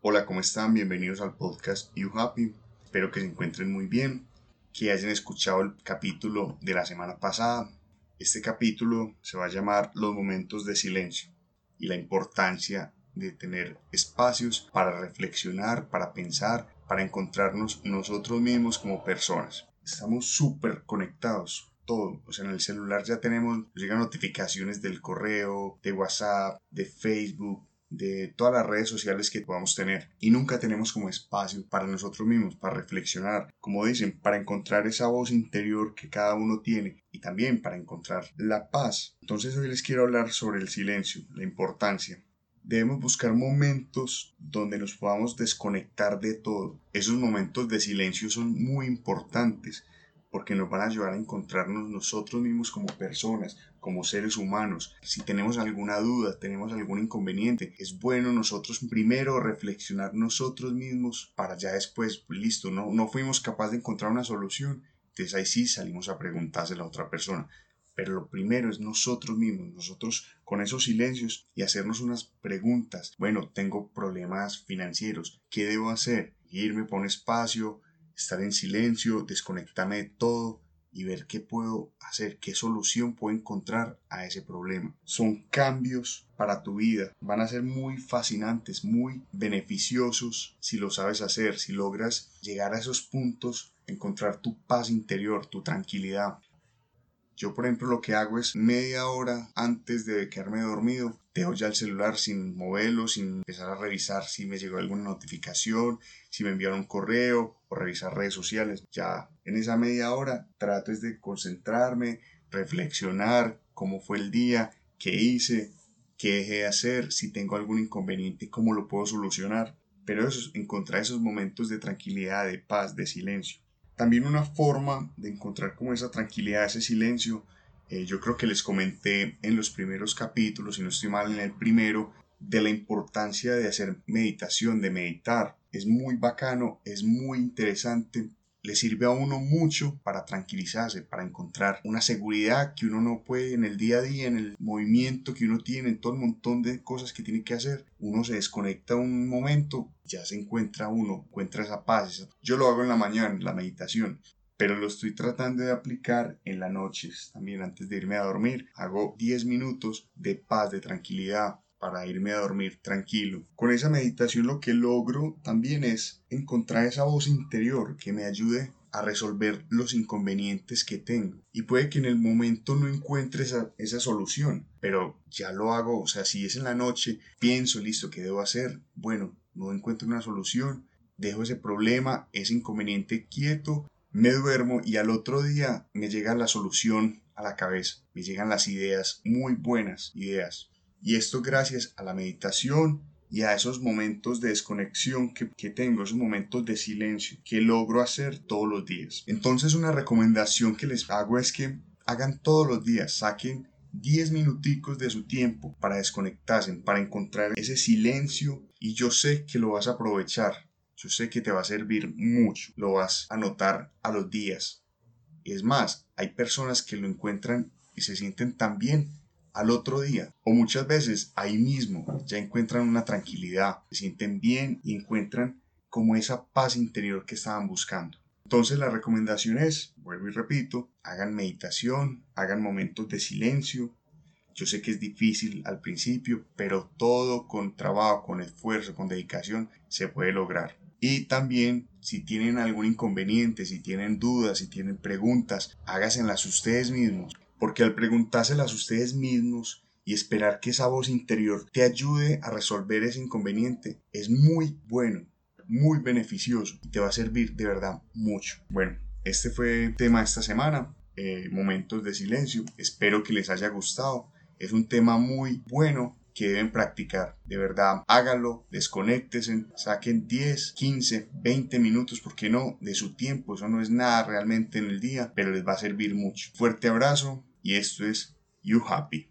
Hola, ¿cómo están? Bienvenidos al podcast You Happy. Espero que se encuentren muy bien, que hayan escuchado el capítulo de la semana pasada. Este capítulo se va a llamar Los momentos de silencio y la importancia de tener espacios para reflexionar, para pensar, para encontrarnos nosotros mismos como personas. Estamos súper conectados, todo. O sea, en el celular ya tenemos, llegan notificaciones del correo, de WhatsApp, de Facebook, de todas las redes sociales que podamos tener y nunca tenemos como espacio para nosotros mismos, para reflexionar, como dicen, para encontrar esa voz interior que cada uno tiene y también para encontrar la paz. Entonces hoy les quiero hablar sobre el silencio, la importancia. Debemos buscar momentos donde nos podamos desconectar de todo. Esos momentos de silencio son muy importantes porque nos van a ayudar a encontrarnos nosotros mismos como personas, como seres humanos. Si tenemos alguna duda, tenemos algún inconveniente, es bueno nosotros primero reflexionar nosotros mismos para ya después, listo, no, no fuimos capaces de encontrar una solución, entonces ahí sí salimos a preguntarse a la otra persona. Pero lo primero es nosotros mismos, nosotros con esos silencios y hacernos unas preguntas. Bueno, tengo problemas financieros, ¿qué debo hacer? Irme por un espacio, estar en silencio, desconectarme de todo y ver qué puedo hacer, qué solución puedo encontrar a ese problema. Son cambios para tu vida. Van a ser muy fascinantes, muy beneficiosos si lo sabes hacer, si logras llegar a esos puntos, encontrar tu paz interior, tu tranquilidad. Yo, por ejemplo, lo que hago es media hora antes de quedarme dormido, dejo ya el celular sin moverlo, sin empezar a revisar si me llegó alguna notificación, si me enviaron un correo o revisar redes sociales. Ya en esa media hora trato de concentrarme, reflexionar cómo fue el día, qué hice, qué dejé de hacer, si tengo algún inconveniente, cómo lo puedo solucionar. Pero eso es encontrar esos momentos de tranquilidad, de paz, de silencio. También una forma de encontrar como esa tranquilidad, ese silencio, eh, yo creo que les comenté en los primeros capítulos, si no estoy mal en el primero, de la importancia de hacer meditación, de meditar. Es muy bacano, es muy interesante, le sirve a uno mucho para tranquilizarse, para encontrar una seguridad que uno no puede en el día a día, en el movimiento que uno tiene, en todo el montón de cosas que tiene que hacer. Uno se desconecta un momento, ya se encuentra uno, encuentra esa paz. Yo lo hago en la mañana, en la meditación, pero lo estoy tratando de aplicar en las noches. También antes de irme a dormir, hago 10 minutos de paz, de tranquilidad, para irme a dormir tranquilo. Con esa meditación lo que logro también es encontrar esa voz interior que me ayude a resolver los inconvenientes que tengo. Y puede que en el momento no encuentre esa, esa, solución, pero ya lo hago, o sea, si es en la noche, pienso, listo, ¿qué debo hacer? Bueno, no encuentro una solución, dejo ese problema, ese inconveniente quieto, me duermo y al otro día me llega la solución a la cabeza, me llegan las ideas, muy buenas ideas. Y esto gracias a la meditación y a esos momentos de desconexión que, que, tengo, esos momentos de silencio que logro hacer todos los días. Entonces una recomendación que les hago es que hagan todos los días, saquen 10 minuticos de su tiempo para desconectarse, para encontrar ese silencio y yo sé que lo vas a aprovechar, yo sé que te va a servir mucho, lo vas a notar a los días. Es más, hay personas que lo encuentran y se sienten tan bien al otro día o muchas veces ahí mismo ya encuentran una tranquilidad, se sienten bien y encuentran como esa paz interior que estaban buscando. Entonces la recomendación es, vuelvo y repito, hagan meditación, hagan momentos de silencio. Yo sé que es difícil al principio, pero todo con trabajo, con esfuerzo, con dedicación se puede lograr. Y también si tienen algún inconveniente, si tienen dudas, si tienen preguntas, hágaselas ustedes mismos porque al preguntárselas ustedes mismos y esperar que esa voz interior te ayude a resolver ese inconveniente es muy bueno, muy beneficioso y te va a servir de verdad mucho. Bueno, este fue el tema de esta semana, eh, momentos de silencio, espero que les haya gustado, es un tema muy bueno que deben practicar. De verdad, háganlo, desconéctense, saquen 10, 15, 20 minutos, porque no, de su tiempo. Eso no es nada realmente en el día, pero les va a servir mucho. Fuerte abrazo, y esto es You Happy.